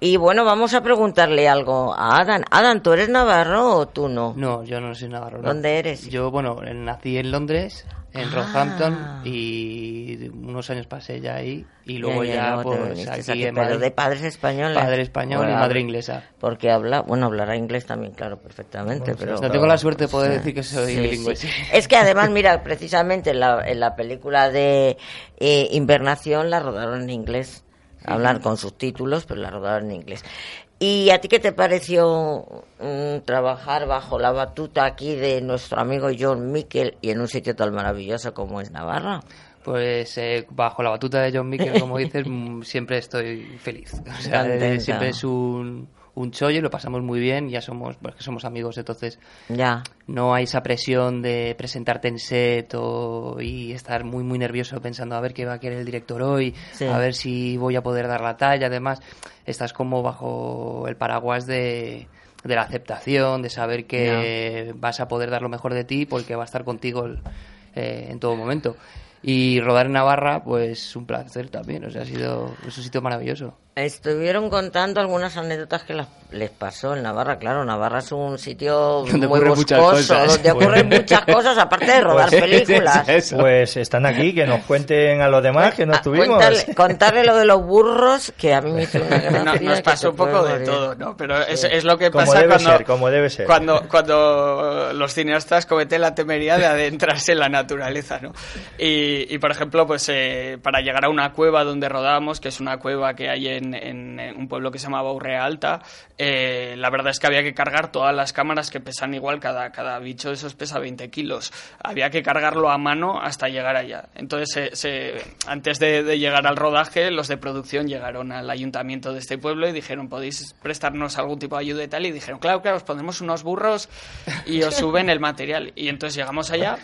Y bueno, vamos a preguntarle algo a Adán. Adán, ¿tú eres navarro o tú no? No, yo no soy navarro. no. ¿Dónde eres? Yo, bueno, nací en Londres, en Ah. Rockhampton, y unos años pasé ya ahí, y luego ya, luego te pues aquí, aquí, en pero Madrid. de padres españoles. Padre español Bueno, y madre inglesa. Porque habla, bueno, hablará inglés también, claro, perfectamente. pero O sea, tengo la suerte de poder decir que soy Sí, bilingüe. sí. sí. Es que además, mira, [laughs] precisamente en la, en la película de eh, Invernación la rodaron en inglés. Hablar con subtítulos, pero la rodaron en inglés. ¿Y a ti qué te pareció mm, trabajar bajo la batuta aquí de nuestro amigo John Miquel y en un sitio tan maravilloso como es Navarra? Pues eh, bajo la batuta de John Mickey, como dices, [laughs] mm, siempre estoy feliz. O sea, siempre es un, un chollo y lo pasamos muy bien. Ya somos, pues que somos amigos, entonces Ya. no hay esa presión de presentarte en set o, y estar muy muy nervioso pensando a ver qué va a querer el director hoy, Sí. a ver si voy a poder dar la talla. Además, estás como bajo el paraguas de, de la aceptación, de saber que vas a poder dar lo mejor de ti porque va a estar contigo el- eh, en todo momento. Y rodar en Navarra, pues un placer también. O sea, ha sido es un sitio maravilloso. Estuvieron contando algunas anécdotas que las- les pasó en Navarra. Claro, Navarra es un sitio [laughs] Donde muy ocurren muchas boscoso, cosas. donde ocurren [laughs] muchas cosas, aparte de rodar [laughs] Pues, películas. Pues están aquí, que nos cuenten a los demás que no Ah, estuvimos. cuéntale- contarle lo de los burros, que a mí me hizo una gracia. No- nos pasó un poco de todo, ¿no? Pero es, es lo que Como pasa debe cuando, ser, como debe ser. cuando, cuando los cineastas cometen la temeridad de adentrarse en la naturaleza, ¿no? Y, y, por ejemplo, pues eh, para llegar a una cueva donde rodábamos, que es una cueva que hay en, en- en un pueblo que se llamaba Urrea Alta, eh, la verdad es que había que cargar todas las cámaras que pesan igual, cada, cada bicho de esos pesa 20 kilos. Había que cargarlo a mano hasta llegar allá. Entonces, se- se- antes de, de llegar al rodaje, los de producción llegaron al ayuntamiento de este pueblo y dijeron, ¿podéis prestarnos algún tipo de ayuda y tal? Y dijeron, claro, claro, os pondremos unos burros y os suben el material. Y entonces llegamos allá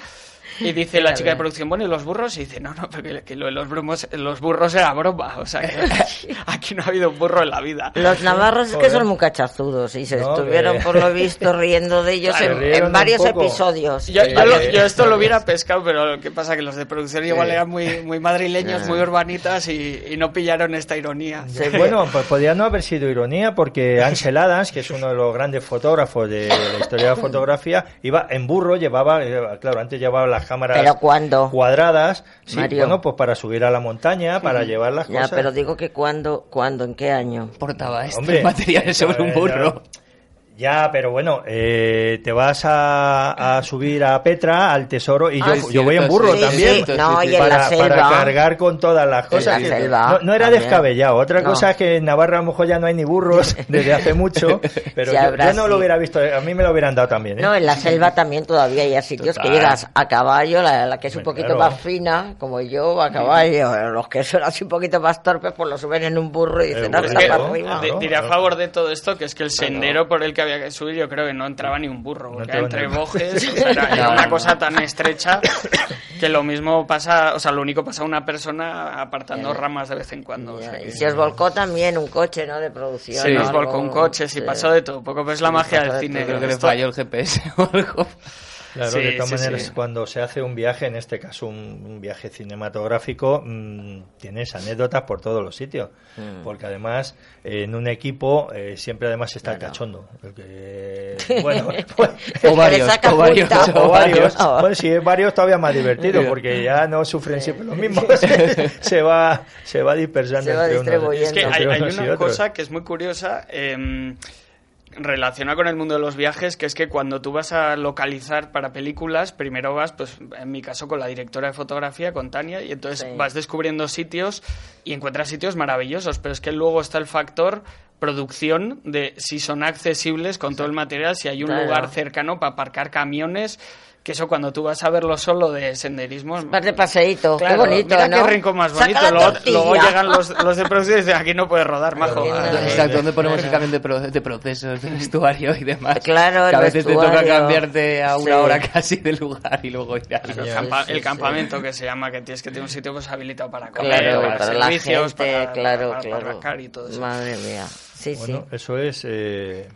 y dice la chica de producción, bueno, ¿y los burros? Y dice, no, no, porque que lo de los, bromos, los burros era broma. O sea, que [laughs] aquí no ha habido un burro en la vida. Los navarros es que son muy cachazudos y se No, estuvieron, que- por lo visto, riendo de ellos Claro, en- varios episodios. Yo, yo lo- yo esto lo hubiera pescado, pero lo que pasa que los de producción igual eran muy, muy madrileños, muy urbanitas y, y no pillaron esta ironía. Sí, Bueno, pues podría no haber sido ironía porque Ansel Adams, que es uno de los grandes fotógrafos de la historia de la fotografía, iba en burro, llevaba, eh, claro, antes llevaba las cámaras ¿Pero cuándo? cuadradas, sí, Mario. bueno, pues para subir a la montaña, para llevar las Ya, cosas. pero digo que cuándo, cuándo, en qué año. Portaba este Hombre, materiales sobre un burro. Ya, pero bueno, eh, te vas a, a subir a Petra, al tesoro, y yo, Ah, yo voy en cierto, burro sí, también. sí, no, y en para, la selva. para cargar con todas las cosas. la que- selva no, no era también. descabellado. Otra No. cosa es que en Navarra a lo mejor ya no hay ni burros [laughs] desde hace mucho, pero Sí, yo, habrá, yo no lo hubiera visto. A mí me lo hubieran dado también. ¿eh? No, en la selva también todavía hay sitios que Total. llegas a caballo, la, la que es un Hombre, poquito claro. más fina, como yo, a caballo. Los que son así un poquito más torpes, pues lo suben en un burro y dicen, Eh, hasta Es que, para arriba. diré a favor de todo esto que es que el sendero por el que había que subir yo creo que no entraba ni un burro, porque entre bojes o sea, era, [laughs] era No, una cosa tan estrecha que lo mismo pasa, o sea, lo único pasa una persona apartando Ya. ramas de vez en cuando. o Ya, sea Y se os volcó también un coche, ¿no? De producción. Sí, o algo. volcó un coche, sí, Sí. pasó de todo. Poco pues la Sí, magia del de cine. Creo que le falló el GPS o algo. Claro, Sí, de todas sí, maneras, sí. cuando se hace un viaje, en este caso un, un viaje cinematográfico, mm, tienes anécdotas por todos los sitios. Mm. Porque además, eh, en un equipo eh, siempre además está el cachondo. El que, [laughs] bueno, pues, O varios, o varios, [laughs] o varios. Bueno, si es varios todavía más divertido, porque ya no sufren siempre los mismos. [laughs] se va, se va dispersando Se va entre unos. Es que hay, hay unos y una cosa que es muy curiosa eh, relacionada con el mundo de los viajes, que es que cuando tú vas a localizar para películas, primero vas, pues en mi caso, con la directora de fotografía, con Tania, y entonces Sí. vas descubriendo sitios y encuentras sitios maravillosos, pero es que luego está el factor producción de si son accesibles con todo el material, si hay un Claro. lugar cercano para aparcar camiones, que eso cuando tú vas a verlo solo de senderismo... Vas de paseíto, Claro, qué bonito, mira ¿no? qué rincón más bonito. la Luego, luego llegan los, los de producción y dicen, aquí no puedes rodar, majo. Exacto, ¿dónde ponemos Claro. el cambio de, pro- de procesos, de vestuario y demás? Claro, Que a veces te toca vestuario. cambiarte a una Sí. hora casi del lugar y luego ir a... El, campa- Sí, el sí, campamento que se llama, que tienes que tener un sitio pues habilitado para comer, Claro, para, para la servicios, gente, para, claro, para, para claro. y todo eso. Madre mía. Sí, Bueno, sí. eso es eh,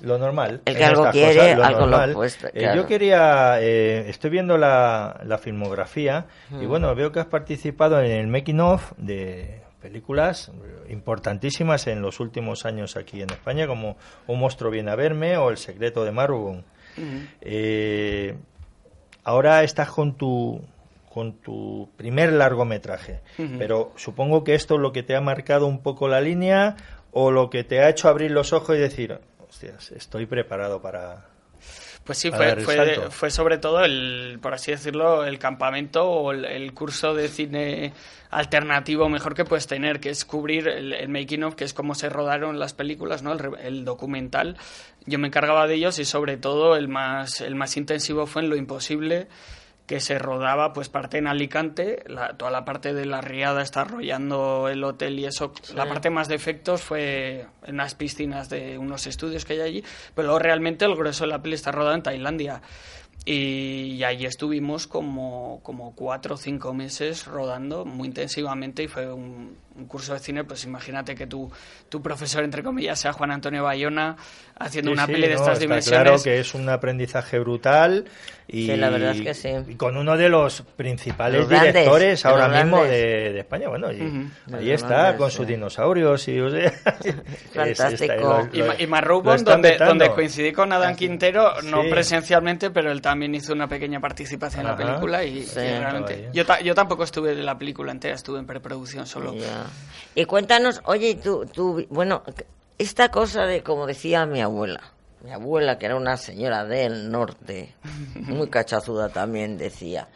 lo normal. El que algo quiere, cosas, algo lo apuesta, Eh, claro. yo quería, eh, estoy viendo la, la filmografía y bueno, veo que has participado en el making of de películas importantísimas en los últimos años aquí en España, como Un monstruo viene a verme o El secreto de. Ujú. Eh, ahora estás con tu con tu primer largometraje, Ujú. pero supongo que esto es lo que te ha marcado un poco la línea o lo que te ha hecho abrir los ojos y decir, hostias, estoy preparado para... Pues sí, para fue, fue, sobre todo el, por así decirlo, el campamento o el, el curso de cine alternativo mejor que puedes tener, que es cubrir el, el making of, que es cómo se rodaron las películas, ¿no? El, el documental. Yo me encargaba de ellos y sobre todo el más, el más intensivo fue en Lo Imposible, que se rodaba pues parte en Alicante, la- toda la parte de la riada está arrollando el hotel y eso, la parte más de efectos fue en unas piscinas de unos estudios que hay allí, pero luego realmente el grueso de la peli está rodada en Tailandia. Y, allí estuvimos como, como cuatro o cinco meses rodando muy intensivamente y fue un, un curso de cine, pues imagínate que tu, tu profesor, entre comillas, sea Juan Antonio Bayona haciendo Sí, una sí, peli de no, estas dimensiones. Claro que es un aprendizaje brutal y, Sí, la verdad es que sí. y con uno de los principales Los grandes, directores ahora mismo de, de España. Bueno, y ahí está grandes, con sí. sus dinosaurios y o sea, [laughs] es- Fantástico. lo- Y, lo- Ma- y lo Marrowbone, están donde, donde coincidí con Adán Quintero, no Sí. presencialmente, pero él también hizo una pequeña participación en la película y, Sí. y realmente... Yo, ta- yo tampoco estuve en la película entera, estuve en preproducción solo. Y cuéntanos, oye, tú, tú, bueno, esta cosa de, como decía mi abuela, mi abuela, que era una señora del norte, [laughs] muy cachazuda también, decía,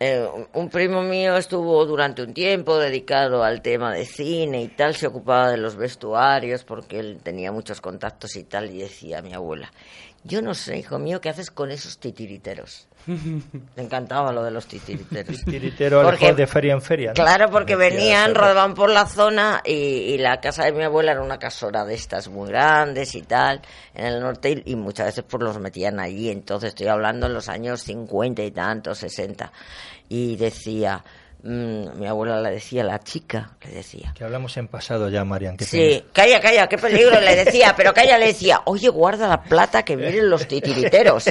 eh, un primo mío estuvo durante un tiempo dedicado al tema de cine y tal, se ocupaba de los vestuarios porque él tenía muchos contactos y tal, y decía mi abuela, yo no sé, hijo mío, ¿qué haces con esos titiriteros? [laughs] Me encantaba lo de los titiriteros. Porque- mejor de feria en feria. ¿no? Claro, porque venían, rodaban por la zona y, y la casa de mi abuela era una casora de estas muy grandes y tal, en el norte, y, y muchas veces pues los metían allí. Entonces estoy hablando en los años 50 y tantos, 60. Y decía, mm, mi abuela le decía, la chica, le decía. Que hablamos en pasado ya, Marian. Sí, calla, calla, qué peligro, le decía, pero calla, le decía, oye, guarda la plata que vienen los titiriteros.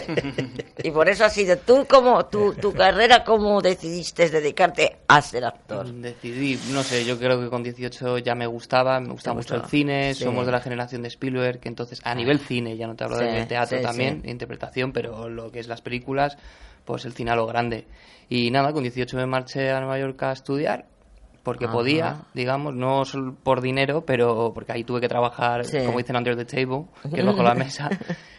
Y por eso ha sido, tú como, tu, tu carrera, ¿cómo decidiste dedicarte a ser actor? Decidí, no sé, yo creo que con 18 ya me gustaba, me gusta Te mucho el gustaba, cine, sí. somos de la generación de Spielberg, que entonces a nivel cine, ya no te hablo Sí, de teatro sí, también, sí. interpretación, pero lo que es las películas, pues el cine a lo grande. Y nada, con 18 me marché a Nueva York a estudiar, porque Ajá. podía, digamos, no solo por dinero, pero porque ahí tuve que trabajar, Sí. como dicen, under the table, [laughs] que es bajo la mesa,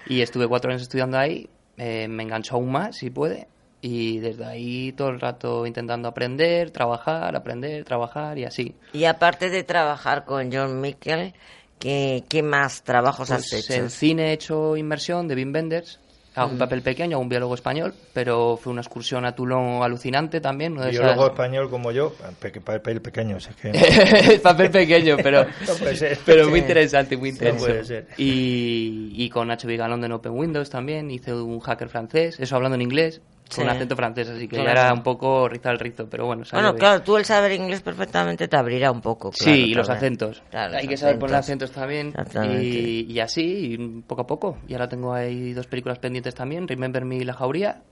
y estuve cuatro años estudiando ahí, eh, me enganchó aún más, si puede, y desde ahí todo el rato intentando aprender, trabajar, aprender, trabajar y así. Y aparte de trabajar con John Michael, ¿qué, qué más trabajos has Pues hecho? en cine he hecho inmersión de Wim Wenders, Mm. un papel pequeño, un biólogo español, pero fue una excursión a Toulon alucinante también. de Biólogo esas- español como yo, pe- papel pequeño, es que [laughs] papel pequeño, pero, [laughs] No puede ser. pero muy interesante, muy No intenso. puede ser. Y, y con Nacho Vigalón de Open Windows también, hice un hacker francés, eso hablando en inglés. Con Sí. acento francés, así que Claro. ya era un poco rizar el rizo, pero bueno, Bueno, claro, tú el saber inglés perfectamente te abrirá un poco. claro, sí, y los acentos. Claro, Hay los que saber poner acentos. acentos también. Y, y así, y poco a poco. Y ahora tengo ahí dos películas pendientes también, Remember Me y La Jauría.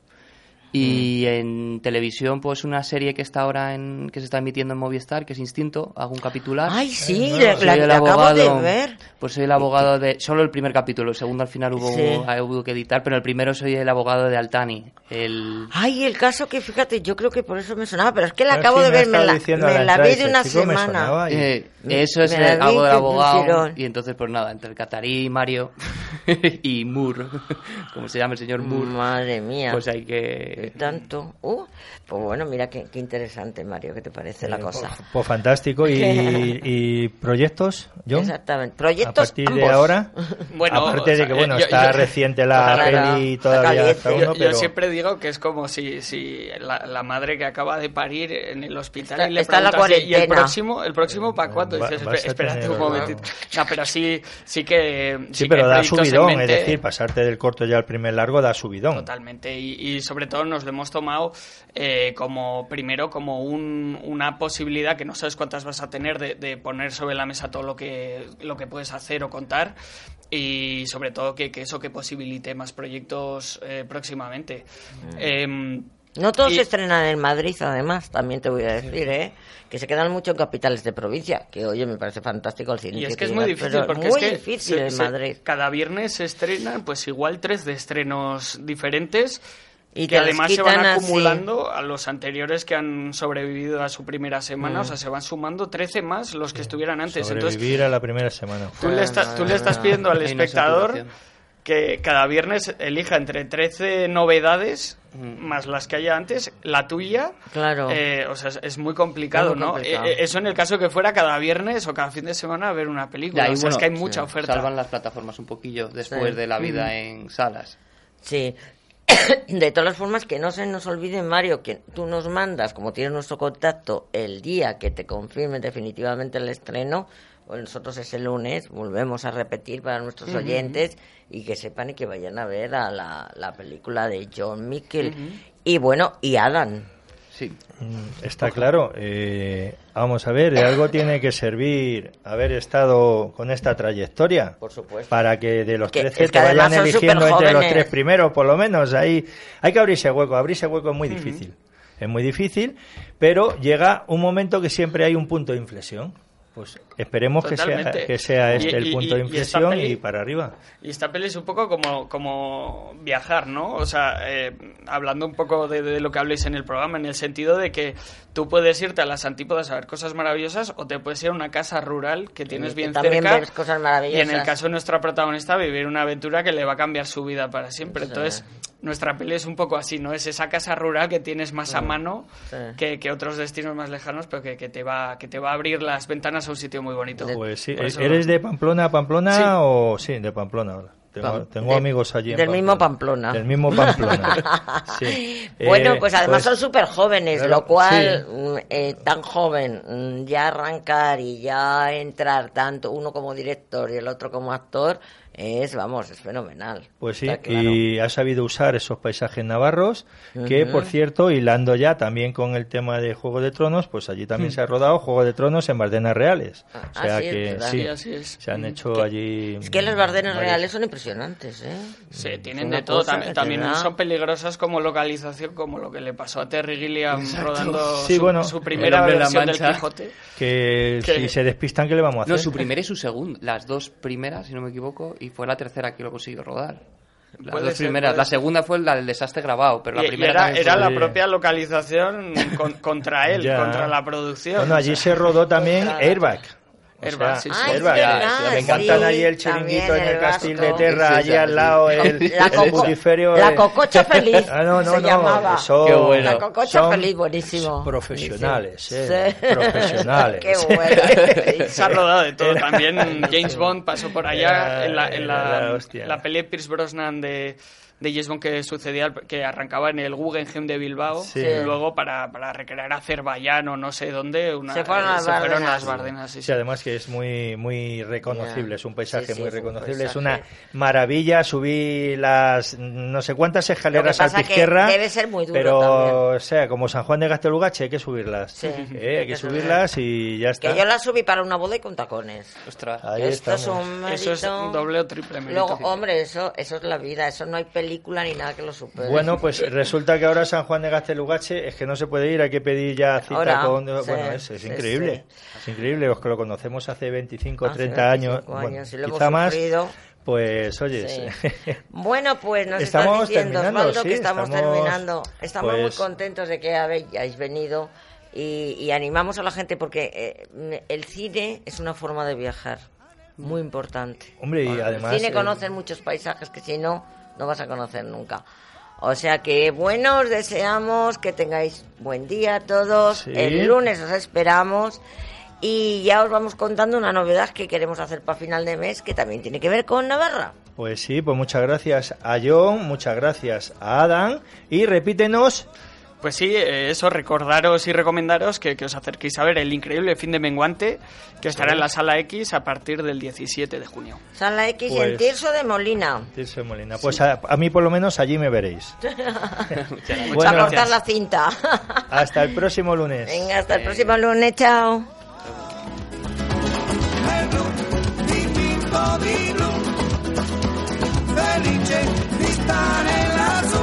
Y Mm. en televisión, pues una serie que está ahora en, que se está emitiendo en Movistar, que es Instinto, hago un capitular. Ay, sí, Soy la, la- la acabo de abogado- ver. Pues soy el abogado de. Solo el primer capítulo, el segundo al final hubo, Sí. hubo que editar, pero el primero soy el abogado de Altani. El. Ay, el caso que fíjate, yo creo que por eso me sonaba, pero es que la Pero acabo sí, de me ver, me la, me la vi de una semana. y- Eh, eso es el algo del abogado. Y entonces, pues nada, entre el catarí, Mario [laughs] y Moore, [laughs] como se llama el señor Moore, Madre mía. pues hay Y que. tanto. Uh, pues bueno, mira qué, qué interesante, Mario, ¿qué te parece la Eh, cosa? Pues, pues fantástico. ¿Y, y proyectos, John? Exactamente. A Proyectos partir de ambos. ahora, [laughs] Bueno, aparte o sea, de que bueno yo- está yo- reciente la Claro, peli todavía Yo, uno, yo pero siempre digo que es como si, si la, la madre que acaba de parir en el hospital Está- y le está en la preguntas, "¿Y- ¿y el cuarentena". próximo, el próximo para cuándo? Va- Dices, a "Espe- espérate tener- un momentito. No, pero sí, sí que... sí, que pero hay da subidón, es decir, pasarte del corto ya al primer largo da subidón. Totalmente, y, y sobre todo nos lo hemos tomado eh, como, primero, como un- una posibilidad que no sabes cuántas vas a tener de, de poner sobre la mesa todo lo que, lo que puedes hacer o contar, y sobre todo que, que eso que posibilite más proyectos eh, próximamente. Em, No todos Y- se estrenan en Madrid, además, también te voy a decir, ¿eh? Que se quedan mucho en capitales de provincia, que oye, me parece fantástico el cine. Y es que es digas, muy difícil, pero porque muy es que difícil se- en se- Madrid. cada viernes se estrenan, pues igual tres de estrenos diferentes. Y que además se van así. acumulando a los anteriores que han sobrevivido a su primera semana, Mm. o sea, se van sumando 13 más los que estuvieran antes. Entonces, Sobrevivir a la primera semana. tú le, estás- tú le estás pidiendo al espectador que cada viernes elija entre 13 novedades Mm. más las que haya antes, la tuya. Claro. Eh, o sea, es, muy complicado, muy ¿no? complicado. Eh, eh, eso en el caso que fuera cada viernes o cada fin de semana a ver una película. Y o sea, bueno, es que hay mucha sí, oferta. Salvan las plataformas un poquillo después Sí. de la vida en salas. Sí. [coughs] De todas formas, que no se nos olvide, Mario, que tú nos mandas, como tienes nuestro contacto, el día que te confirmen definitivamente el estreno, o nosotros ese lunes volvemos a repetir para nuestros oyentes y que sepan y que vayan a ver a la, la película de John Mickle. Y bueno, y Adam. Sí. Mm, Está claro. eh, vamos a ver, de algo tiene que servir haber estado con esta trayectoria. Por supuesto. Para que de los Que- 13 es que te vayan eligiendo entre los tres primeros, por lo menos. Ahí hay que abrirse hueco. Abrirse hueco es muy difícil. Es muy difícil, pero llega un momento que siempre hay un punto de inflexión. Pues esperemos que sea, que sea Y- este el y- punto de y- y inflexión peli- y para arriba. Y esta peli es un poco como, como viajar, ¿no? O sea, eh, hablando un poco de, de lo que habléis en el programa, en el sentido de que tú puedes irte a las antípodas a ver cosas maravillosas o te puedes ir a una casa rural que tienes bien también cerca. ves cosas y maravillosas. en el caso de nuestra protagonista, vivir una aventura que le va a cambiar su vida para siempre. Entonces, nuestra peli es un poco así, ¿no? Es esa casa rural que tienes más a mano Sí. que, que otros destinos más lejanos, pero que, que te va, que te va a abrir las ventanas a un sitio muy bonito. Pues sí, eso- ¿eres de Pamplona a Pamplona Sí. o sí, de Pamplona ahora? Tengo, Pam- tengo de- amigos allí en del mismo Pamplona. Del mismo Pamplona. [laughs] sí. Bueno, Eh, pues además pues, son súper jóvenes, claro, lo cual, sí. mm, eh, tan joven, mm, ya arrancar y ya entrar tanto uno como director y el otro como actor, es, vamos, es fenomenal. Pues sí, claro. y ha sabido usar esos paisajes navarros, que por cierto, hilando ya también con el tema de Juego de Tronos, pues allí también se ha rodado Juego de Tronos en Bardenas Reales. Ah, o sea que sí, Sí, así es. se han Mm. hecho Que- allí. Es que las bardenas reales son impresionantes, ¿eh? Sí, Es tienen de todo. También, da- son peligrosas como localización, como lo que le pasó a Terry Gilliam rodando Sí, su, bueno, su El primera hombre de la versión del. Quijote. Que, Que- si se despistan, ¿qué le vamos a hacer? No, su primera y su segunda. Las dos primeras, si no me equivoco, y fue la tercera que lo consiguió rodar. Las Puede dos ser, primeras. La segunda fue la del desastre grabado, pero la Y- y primera era, también era fue- la propia localización con- contra él, [laughs] contra la producción. Bueno, o allí sea, se rodó también Airbag. Sí, sí. Me sí, encantan allí el chiringuito en el Vasco. Castil de Terra, Sí, sí, allí sí, al lado, el, La el la cococha feliz Ah, no, no, se no, llamaba. son- Qué bueno. La cococha son feliz, buenísimo. Profesionales, eh, Sí. profesionales. [laughs] Qué bueno. [laughs] Se ha rodado de todo. También [laughs] James Bond pasó por allá en la, en la, la la peli de Pierce Brosnan de, de James Bond que sucedía, que arrancaba en el Guggenheim de Bilbao, Sí. y luego para, para recrear Azerbaiyán o no sé dónde, una, Se fueron a las se fueron a Bardenas. las Bardenas, sí, Sí, sí. además que es muy muy reconocible, es un paisaje Sí, sí, muy un reconocible, es una maravilla. Subí las no sé cuántas escaleras Lo que pasa a que tierra, debe ser muy duro pero también. o sea, como San Juan de Gastelugache hay que subirlas, Sí, Eh, hay que subirlas y ya está. Que yo la subí para una boda y con tacones. Ostras. Ahí Esto es un Eso es doble o triple mérito. Luego, hombre, eso, eso es la vida, eso no hay película ni nada que lo supere. Bueno, pues resulta que ahora San Juan de Gastelugache es que no se puede ir, hay que pedir ya cita Ahora, con... sí, bueno, es, es sí, increíble, es increíble, los que lo conocemos hace 25 o Hace 30 años, 25 bueno, años, y lo hemos quizá más, sufrido. pues oye, Sí. [laughs] Bueno, pues nos Estamos estás diciendo, terminando, Osvaldo, sí, que estamos, estamos, terminando. Estamos muy pues- contentos de que hayáis venido y, y animamos a la gente porque eh, el cine es una forma de viajar muy importante. Hombre, y además, El cine eh, muchos paisajes que si no, no vas a conocer nunca. O sea que bueno, os deseamos que tengáis buen día a todos. Sí. El lunes os esperamos. Y ya os vamos contando una novedad que queremos hacer para final de mes que también tiene que ver con Navarra. Pues sí, pues muchas gracias a John, muchas gracias a Adam y repítenos Pues sí, eh, eso, recordaros y recomendaros que, que os acerquéis a ver el increíble fin de Menguante, que estará en la Sala X a partir del 17 de junio. Sala X y Pues- en Tirso de Molina. Tirso de Molina. Pues a, a mí por lo menos allí me veréis. [laughs] Muchas Bueno. Gracias. cortar la cinta. [laughs] Hasta el próximo lunes. Venga, hasta el próximo lunes, chao. felice di stare lassù.